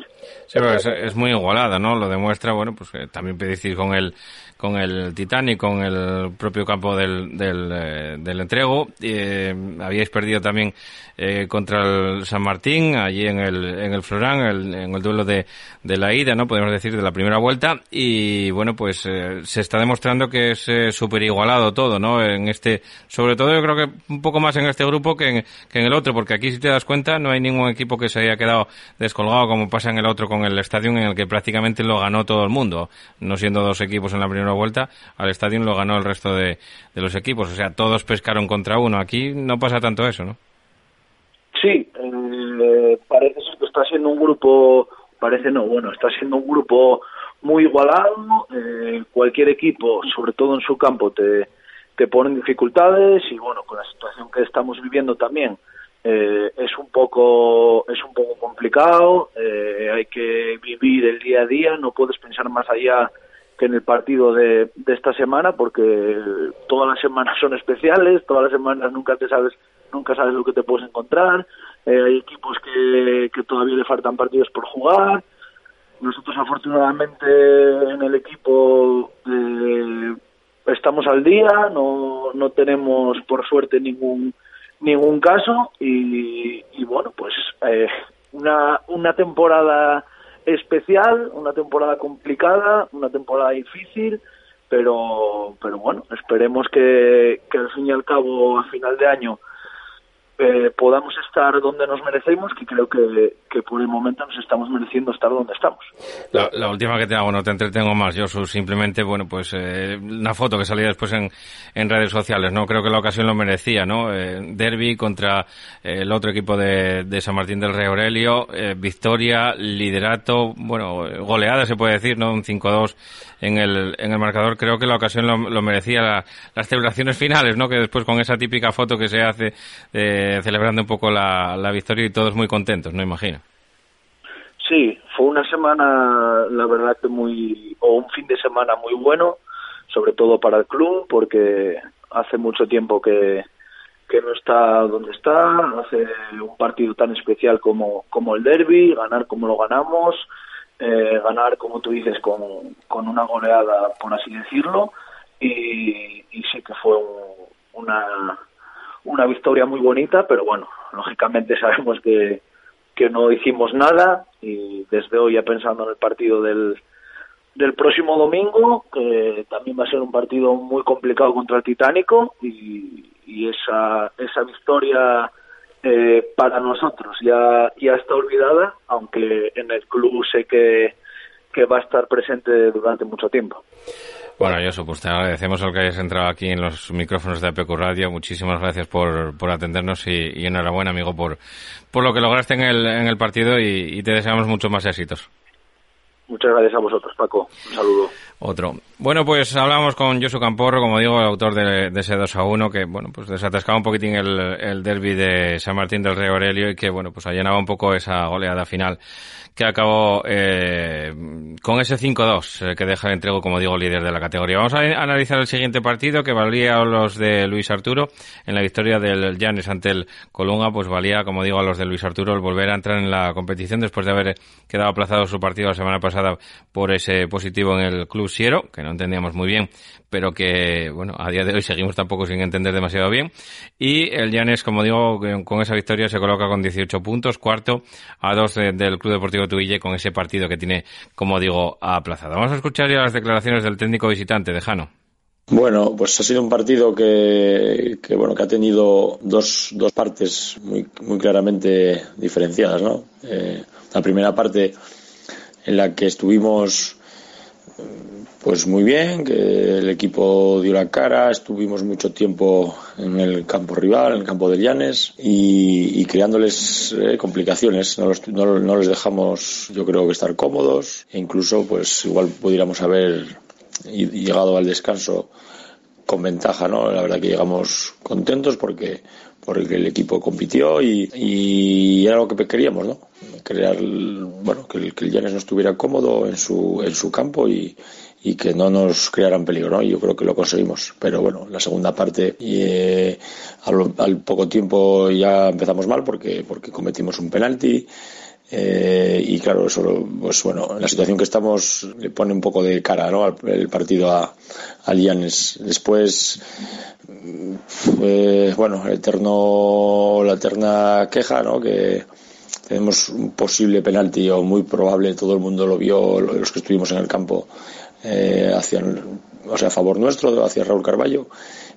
Sí, pero es, muy igualada, ¿no? Lo demuestra, bueno, pues eh, también pedís con el con el Titanic, con el propio campo del, del, eh, entrego. Eh, habíais perdido también eh, contra el San Martín, allí en el, en el Florán, el, en el duelo de, de la ida, ¿no? Podemos decir, de la primera vuelta. Y bueno, pues se está demostrando que es súper igualado todo, ¿no? En este, sobre todo yo creo que un poco más en este grupo que en, que en el otro, porque aquí si te das cuenta, no hay ningún equipo que se haya quedado descolgado como pasa en el otro con el estadio en el que prácticamente lo ganó todo el mundo, no siendo dos equipos en la primera vuelta, al estadio lo ganó el resto de, los equipos, o sea, todos pescaron contra uno, aquí no pasa tanto eso, ¿no? Sí, eh, parece que está siendo un grupo, parece no, bueno, está siendo un grupo muy igualado, eh, cualquier equipo, sobre todo en su campo, te, te pone en dificultades y bueno, con la situación que estamos viviendo también, eh, es un poco es un poco complicado eh, hay que vivir el día a día no puedes pensar más allá que en el partido de, esta semana porque todas las semanas son especiales todas las semanas nunca te sabes nunca sabes lo que te puedes encontrar. Eh, hay equipos que, que todavía le faltan partidos por jugar. Nosotros afortunadamente en el equipo estamos al día no no tenemos por suerte ningún ningún caso y, bueno, pues eh, una, una temporada especial, una temporada complicada, una temporada difícil, pero, pero bueno, esperemos que, que al fin y al cabo, a final de año, eh, podamos estar donde nos merecemos, que creo que, que, por el momento nos estamos mereciendo estar donde estamos. La, última que te hago, no te entretengo más, yo simplemente, bueno, pues eh, una foto que salía después en, en redes sociales, ¿no? Creo que la ocasión lo merecía, ¿no? Eh, derby contra eh, el otro equipo de, de, San Martín del Rey Aurelio, victoria, liderato, bueno, goleada se puede decir, ¿no? Un 5-2 en el, en el marcador, creo que la ocasión lo, merecía. las celebraciones finales, ¿no? Que después con esa típica foto que se hace eh, celebrando un poco la, la victoria y todos muy contentos, ¿no? Imagino. Sí, fue una semana, la verdad que muy, o un fin de semana muy bueno, sobre todo para el club, porque hace mucho tiempo que, que no está donde está, hace un partido tan especial como, como el derby, ganar como lo ganamos, eh, ganar, como tú dices, con, con una goleada, por así decirlo, y, y sí que fue una, una victoria muy bonita, pero bueno, lógicamente sabemos que, que no hicimos nada y desde hoy ya pensando en el partido del, del próximo domingo, que también va a ser un partido muy complicado contra el Titánico y, y esa, esa victoria eh, para nosotros ya, ya está olvidada, aunque en el club sé que, que va a estar presente durante mucho tiempo. Bueno, yo pues te agradecemos el que hayas entrado aquí en los micrófonos de APQ Radio. Muchísimas gracias por, por atendernos y, enhorabuena, amigo, por, por lo que lograste en el, en el partido y, y te deseamos muchos más éxitos. Muchas gracias a vosotros, Paco. Un saludo. Otro. Bueno, pues hablamos con Josu Camporro, como digo, el autor de, ese 2 a 1, que, bueno, pues desatascaba un poquitín el, el derby de San Martín del Rey Aurelio y que, bueno, pues allanaba un poco esa goleada final que acabó eh, con ese 5-2 eh, que deja el entrego, como digo, líder de la categoría. Vamos a analizar el siguiente partido que valía a los de Luis Arturo. En la victoria del Llanes ante el Colunga, pues valía, como digo, a los de Luis Arturo el volver a entrar en la competición después de haber quedado aplazado su partido la semana pasada por ese positivo en el Club Que no entendíamos muy bien, pero que, bueno, a día de hoy seguimos tampoco sin entender demasiado bien. Y el Llanes, como digo, con esa victoria se coloca con 18 puntos, cuarto a dos del Club Deportivo Tuille con ese partido que tiene, como digo, aplazado. Vamos a escuchar ya las declaraciones del técnico visitante de Jano. Bueno, pues ha sido un partido que, bueno que ha tenido dos, dos partes muy, muy claramente diferenciadas, ¿no? Eh, la primera parte en la que estuvimos pues muy bien, que el equipo dio la cara, estuvimos mucho tiempo en el campo rival, en el campo de Llanes y, creándoles eh, complicaciones. No, no, les dejamos, yo creo que estar cómodos e incluso pues igual pudiéramos haber llegado al descanso con ventaja, ¿no? La verdad que llegamos contentos porque porque el equipo compitió y, y era lo que queríamos, ¿no? Crear, bueno, que el, que Llanes no estuviera cómodo en su, en su campo y, y que no nos crearan peligro, ¿no? Yo creo que lo conseguimos. Pero bueno, la segunda parte, eh, al, poco tiempo ya empezamos mal porque, porque cometimos un penalti. Eh, y claro, eso, pues bueno, la situación que estamos le pone un poco de cara, ¿no? El partido a, a Lianes. Después, eh, bueno, el eterno, la eterna queja, ¿no? Que, tenemos un posible penalti o muy probable, todo el mundo lo vio, los que estuvimos en el campo, eh, hacia o sea, a favor nuestro, hacia Raúl Carballo,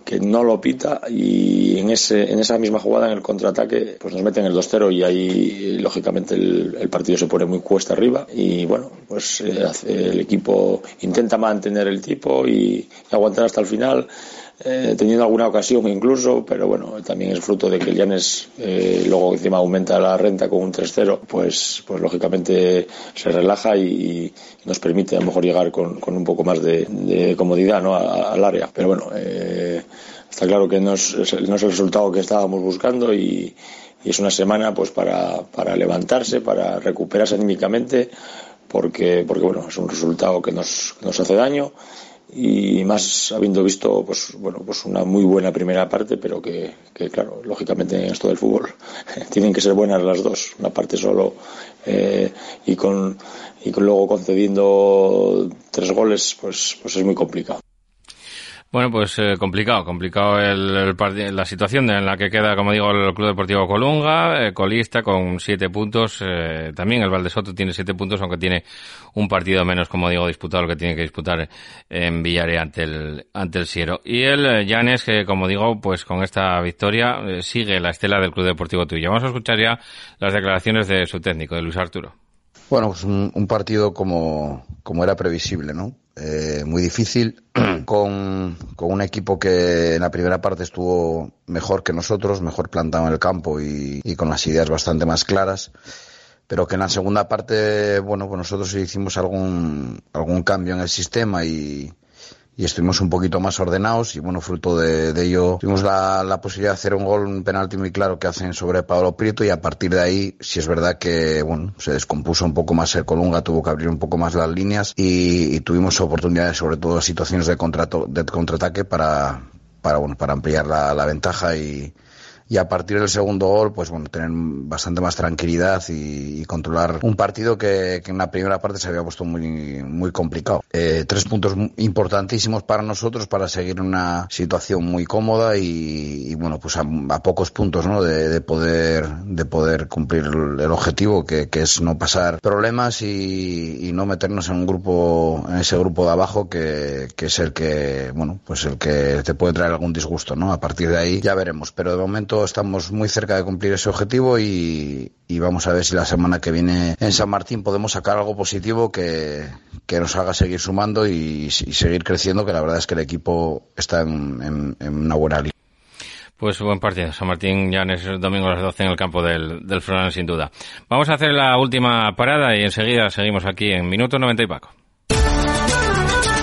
que no lo pita y en, ese, en esa misma jugada, en el contraataque, pues nos meten el 2-0 y ahí, lógicamente, el, partido se pone muy cuesta arriba y, bueno, pues eh, el equipo intenta mantener el tipo y aguantar hasta el final eh, teniendo alguna ocasión incluso, pero bueno, también es fruto de que el Llanes eh, luego encima aumenta la renta con un 3-0, pues, pues lógicamente se relaja y, nos permite a lo mejor llegar con, con un poco más de, comodidad ¿no? al área. Pero bueno, eh, está claro que no es, no es el resultado que estábamos buscando y, y es una semana pues para, para levantarse, para recuperarse anímicamente, porque, porque bueno, es un resultado que nos, que nos hace daño y más habiendo visto pues bueno pues una muy buena primera parte pero que, claro lógicamente en esto del fútbol tienen que ser buenas las dos una parte solo eh, y con y con luego concediendo tres goles pues pues es muy complicado bueno, pues eh, complicado, complicado el, la situación en la que queda, como digo, el Club Deportivo Colunga, eh, colista con siete puntos. Eh, también el Valdesoto tiene siete puntos, aunque tiene un partido menos, como digo, disputado lo que tiene que disputar en Villarreal ante el, ante el Siero. Y el Llanes, que como digo, pues con esta victoria sigue la estela del Club Deportivo Tuyo. Vamos a escuchar ya las declaraciones de su técnico, de Luis Arturo. Bueno, pues un, partido como, como era previsible, ¿no? Eh, muy difícil, con, con, un equipo que en la primera parte estuvo mejor que nosotros, mejor plantado en el campo y, y con las ideas bastante más claras. Pero que en la segunda parte, bueno, pues nosotros hicimos algún, algún cambio en el sistema y, y estuvimos un poquito más ordenados y bueno, fruto de, ello tuvimos la, posibilidad de hacer un gol, un penalti muy claro que hacen sobre Pablo Prieto y a partir de ahí sí es verdad que bueno, se descompuso un poco más el Colunga, tuvo que abrir un poco más las líneas y, tuvimos oportunidades sobre todo situaciones de, contrato, de contraataque para, para, bueno, para ampliar la, la ventaja y, y a partir del segundo gol, pues bueno, tener bastante más tranquilidad y, controlar un partido que, en la primera parte se había puesto muy, muy complicado. Eh, tres puntos importantísimos para nosotros para seguir una situación muy cómoda y, bueno, pues a, pocos puntos, ¿no? De, poder, de poder cumplir el objetivo que, es no pasar problemas y, no meternos en un grupo, en ese grupo de abajo que, que es el que, bueno, pues el que te puede traer algún disgusto, ¿no? A partir de ahí ya veremos, pero de momento estamos muy cerca de cumplir ese objetivo y, vamos a ver si la semana que viene en San Martín podemos sacar algo positivo que, nos haga seguir sumando y, seguir creciendo, que la verdad es que el equipo está en, una buena línea. Pues buen partido. San Martín ya es el domingo a las 12 en el campo del, del sin duda. Vamos a hacer la última parada y enseguida seguimos aquí en minuto 90 y Paco.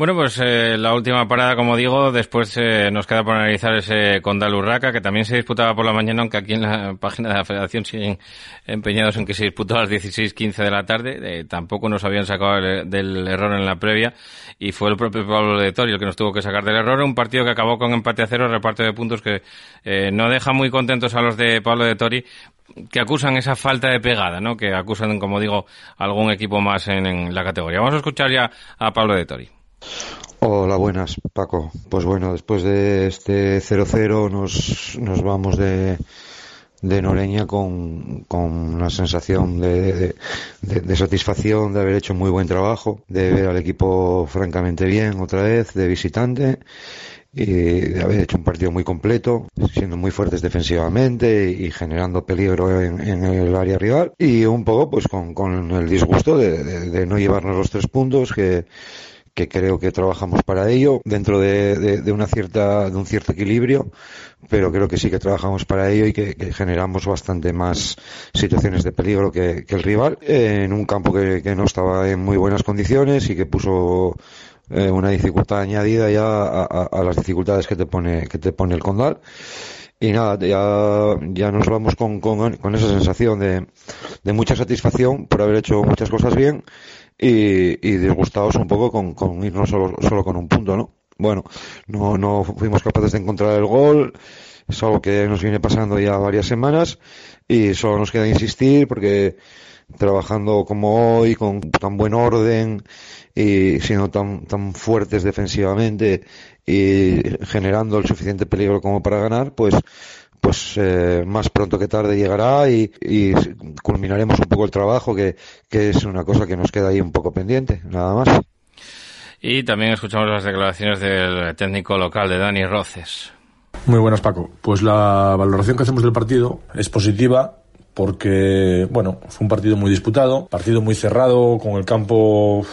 Bueno, pues eh, la última parada, como digo, después eh, nos queda por analizar ese Condal Urraca, que también se disputaba por la mañana, aunque aquí en la página de la Federación siguen empeñados en que se disputó a las 16.15 de la tarde. Eh, tampoco nos habían sacado del error en la previa y fue el propio Pablo de Tori el que nos tuvo que sacar del error. Un partido que acabó con empate a cero, reparto de puntos que no deja muy contentos a los de Pablo de Tori, que acusan esa falta de pegada, ¿no? Que acusan, como digo, algún equipo más en la categoría. Vamos a escuchar ya a Pablo de Tori. Hola, buenas, Paco. Pues bueno, después de este 0-0 nos, nos vamos de, de Noreña con, con una sensación de, de, satisfacción de haber hecho muy buen trabajo, de ver al equipo francamente bien otra vez, de visitante y de haber hecho un partido muy completo, siendo muy fuertes defensivamente y generando peligro en, en el área rival y un poco pues con, con el disgusto de, de no llevarnos los tres puntos que que creo que trabajamos para ello dentro de, de, una cierta de un cierto equilibrio pero creo que sí que trabajamos para ello y que, generamos bastante más situaciones de peligro que, el rival en un campo que, no estaba en muy buenas condiciones y que puso eh, una dificultad añadida ya a, las dificultades que te pone que te pone el Condal. Y nada, ya, ya nos vamos con, con, con esa sensación de, de mucha satisfacción por haber hecho muchas cosas bien y, y disgustados un poco con, con irnos solo, solo con un punto, ¿no? Bueno, no, no fuimos capaces de encontrar el gol, es algo que nos viene pasando ya varias semanas y solo nos queda insistir porque trabajando como hoy, con tan buen orden y siendo tan, tan fuertes defensivamente y generando el suficiente peligro como para ganar, pues pues eh, más pronto que tarde llegará y, y, culminaremos un poco el trabajo, que, que es una cosa que nos queda ahí un poco pendiente, nada más. Y también escuchamos las declaraciones del técnico local de Dani Roces. Muy buenas, Paco. Pues la valoración que hacemos del partido es positiva porque, bueno, fue un partido muy disputado, partido muy cerrado, con el campo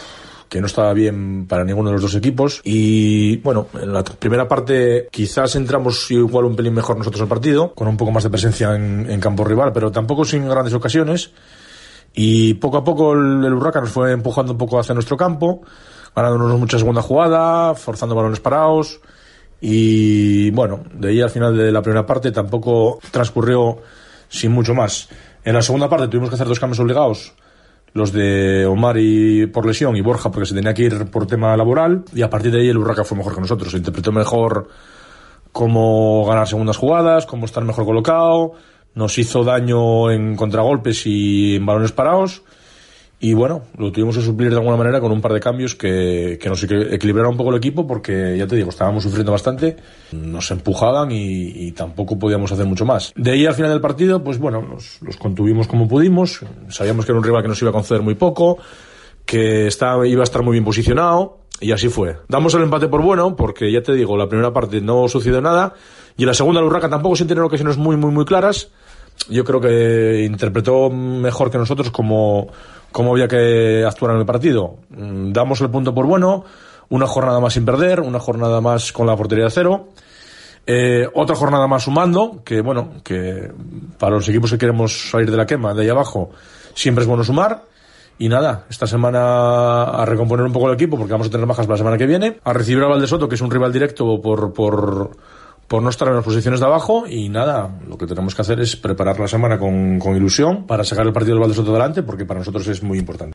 que no estaba bien para ninguno de los dos equipos. Y bueno, en la primera parte quizás entramos igual un pelín mejor nosotros al partido, con un poco más de presencia en, campo rival, pero tampoco sin grandes ocasiones. Y poco a poco el, el Urraca nos fue empujando un poco hacia nuestro campo, ganándonos mucha segunda jugada, forzando balones parados. Y bueno, de ahí al final de la primera parte tampoco transcurrió sin mucho más. En la segunda parte tuvimos que hacer dos cambios obligados los de Omar y por lesión y Borja porque se tenía que ir por tema laboral y a partir de ahí el Urraca fue mejor que nosotros, interpretó mejor cómo ganar segundas jugadas, cómo estar mejor colocado, nos hizo daño en contragolpes y en balones parados y bueno, lo tuvimos que suplir de alguna manera con un par de cambios que, que nos equilibraron un poco el equipo porque, ya te digo, estábamos sufriendo bastante, nos empujaban y, tampoco podíamos hacer mucho más. De ahí al final del partido, pues bueno, los, contuvimos como pudimos, sabíamos que era un rival que nos iba a conceder muy poco, que estaba, iba a estar muy bien posicionado y así fue. Damos el empate por bueno porque, ya te digo, la primera parte no sucedió nada y la segunda el Urraca tampoco sin tener ocasiones muy, muy, muy claras. Yo creo que interpretó mejor que nosotros como cómo había que actuar en el partido. Mm, damos el punto por bueno, una jornada más sin perder, una jornada más con la portería de cero. Eh, otra jornada más sumando, que bueno, que para los equipos que queremos salir de la quema, de ahí abajo, siempre es bueno sumar. Y nada, esta semana a recomponer un poco el equipo, porque vamos a tener bajas para la semana que viene. A recibir a Valdesoto, que es un rival directo por, por, por no estar en las posiciones de abajo y nada, lo que tenemos que hacer es preparar la semana con, con ilusión para sacar el partido del Valdesoto adelante porque para nosotros es muy importante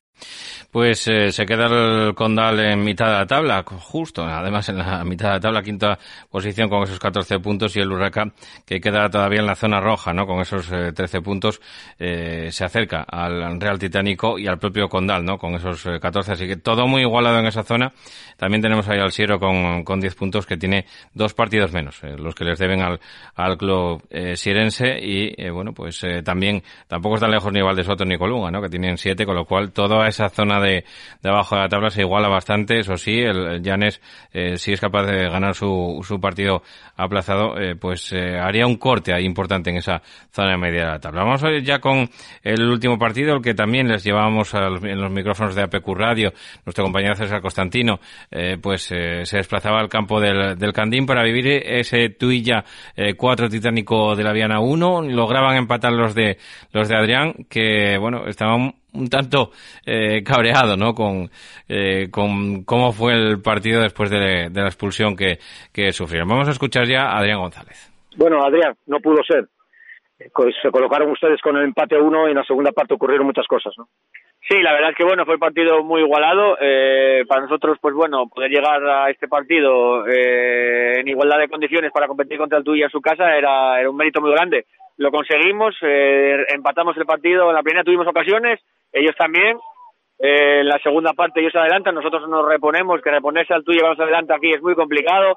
pues eh, se queda el Condal en mitad de la tabla, justo, además en la mitad de la tabla, quinta posición con esos 14 puntos y el Huracán que queda todavía en la zona roja, ¿no? Con esos 13 eh, puntos eh, se acerca al Real Titánico y al propio Condal, ¿no? Con esos 14, así que todo muy igualado en esa zona. También tenemos ahí al Siero con, con 10 puntos que tiene dos partidos menos, los que les deben al, al club sierense y, bueno, pues también tampoco están lejos ni Valdesoto ni Colunga, ¿no? Que tienen 7, con lo cual toda esa zona de, abajo de la tabla se iguala bastante, eso sí, el, Llanes, eh, si es capaz de ganar su, su partido aplazado, eh, pues eh, haría un corte ahí importante en esa zona media de la tabla. Vamos a ir ya con el último partido, el que también les llevábamos en los micrófonos de APQ Radio, nuestro compañero César Constantino, eh, pues se desplazaba al campo del, del Candín para vivir ese Tuilla 4 titánico de la Viana 1, lograban empatar los de, los de Adrián, que bueno, estaban un tanto eh, cabreado, ¿no? Con, eh, con cómo fue el partido después de, la expulsión que, que sufrieron. Vamos a escuchar ya a Adrián González. Bueno, Adrián, no pudo ser. Se colocaron ustedes con el empate uno y en la segunda parte ocurrieron muchas cosas, ¿no? Sí, la verdad es que bueno, fue un partido muy igualado. Eh, para nosotros, pues bueno, poder llegar a este partido eh, en igualdad de condiciones para competir contra el tuyo en su casa era, era un mérito muy grande. Lo conseguimos, eh, empatamos el partido. En la primera tuvimos ocasiones, ellos también. Eh, en la segunda parte ellos adelantan, nosotros nos reponemos, que reponerse al y vamos adelante aquí es muy complicado.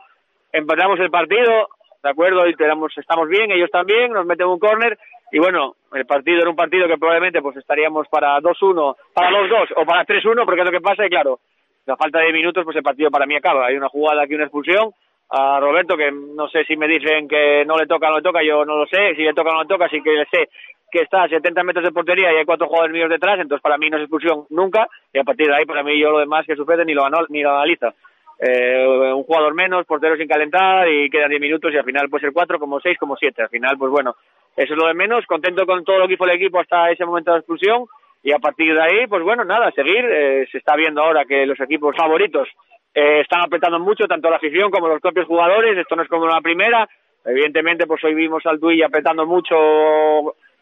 Empatamos el partido, ¿de acuerdo? Y tenemos, estamos bien, ellos también, nos meten un córner y bueno, el partido era un partido que probablemente pues estaríamos para 2-1, para los dos o para 3-1, porque es lo que pasa y claro, la falta de minutos pues el partido para mí acaba. Hay una jugada aquí, una expulsión a Roberto que no sé si me dicen que no le toca, no le toca, yo no lo sé, si le toca, no le toca, sí que sé que está a 70 metros de portería y hay cuatro jugadores míos detrás, entonces para mí no es expulsión nunca y a partir de ahí para mí yo lo demás que sucede ni lo, ni lo analiza. Eh, un jugador menos, portero sin calentar y quedan 10 minutos y al final puede ser 4, como 6, como 7. Al final, pues bueno, eso es lo de menos. Contento con todo lo que hizo el equipo hasta ese momento de expulsión y a partir de ahí, pues bueno, nada, seguir. Eh, se está viendo ahora que los equipos favoritos eh, están apretando mucho, tanto la afición como los propios jugadores. Esto no es como la primera. Evidentemente, pues hoy vimos al Tui apretando mucho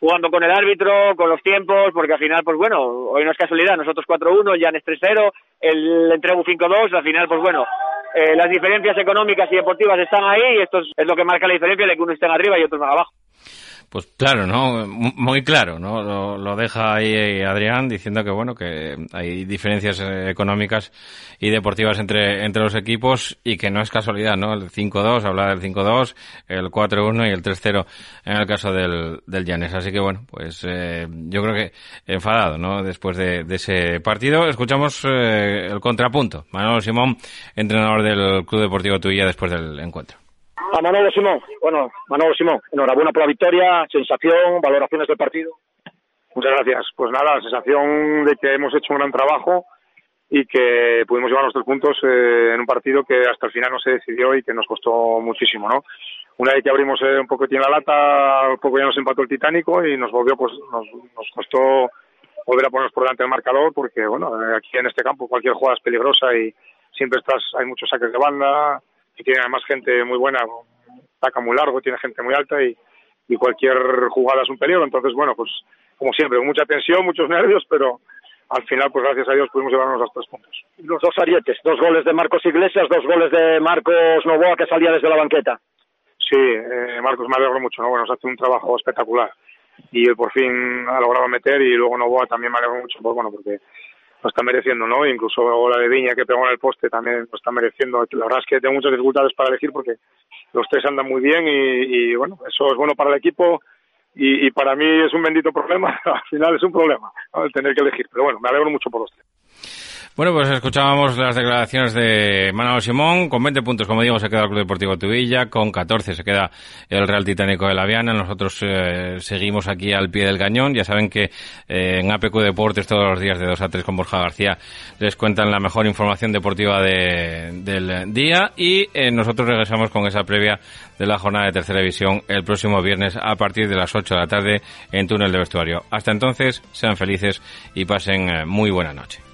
jugando con el árbitro, con los tiempos, porque al final, pues bueno, hoy no es casualidad, nosotros 4-1, Jan es 3-0, el Entregu 5-2, al final, pues bueno, eh, las diferencias económicas y deportivas están ahí y esto es, lo que marca la diferencia de que uno esté arriba y otro más abajo. Pues claro, ¿no? Muy claro, ¿no? Lo, deja ahí Adrián diciendo que, bueno, que hay diferencias eh, económicas y deportivas entre, entre los equipos y que no es casualidad, ¿no? El 5-2, habla del 5-2, el 4-1 y el 3-0 en el caso del, del Llanes. Así que, bueno, pues eh, yo creo que enfadado, ¿no? Después de, ese partido, escuchamos eh, el contrapunto. Manuel Simón, entrenador del Club Deportivo Tuya después del encuentro. A Manolo Simón, bueno, Manolo Simón, enhorabuena por la victoria, sensación, valoraciones del partido. Muchas gracias. Pues nada, la sensación de que hemos hecho un gran trabajo y que pudimos llevar los puntos eh, en un partido que hasta el final no se decidió y que nos costó muchísimo, ¿no? Una vez que abrimos eh, un poco la lata, un poco ya nos empató el Titánico y nos volvió, pues nos, nos costó volver a ponernos por delante del marcador porque, bueno, eh, aquí en este campo cualquier jugada es peligrosa y siempre estás, hay muchos saques de banda, y tiene además gente muy buena, saca muy largo, tiene gente muy alta y, y cualquier jugada es un peligro. Entonces, bueno, pues como siempre, mucha tensión, muchos nervios, pero al final, pues gracias a Dios pudimos llevarnos los tres puntos. Los dos arietes, dos goles de Marcos Iglesias, dos goles de Marcos Novoa que salía desde la banqueta. Sí, eh, Marcos me alegro mucho, ¿no? Bueno, nos hace un trabajo espectacular y por fin ha logrado meter y luego Novoa también me alegro mucho, pues bueno, porque lo está mereciendo, ¿no? Incluso la de Viña que pegó en el poste también lo está mereciendo. La verdad es que tengo muchas dificultades para elegir porque los tres andan muy bien y, bueno, eso es bueno para el equipo y, para mí es un bendito problema. Al final es un problema el tener que elegir, pero bueno, me alegro mucho por los tres. Bueno, pues escuchábamos las declaraciones de Manuel Simón. Con 20 puntos, como digo, se queda el Club Deportivo Tubilla. Con 14 se queda el Real Titánico de la Viana. Nosotros eh, seguimos aquí al pie del cañón. Ya saben que eh, en APQ Deportes todos los días de 2 a 3 con Borja García les cuentan la mejor información deportiva del día. Y eh, nosotros regresamos con esa previa de la jornada de tercera división el próximo viernes a partir de las 8 de la tarde en Túnel de Vestuario. Hasta entonces, sean felices y pasen muy buena noche.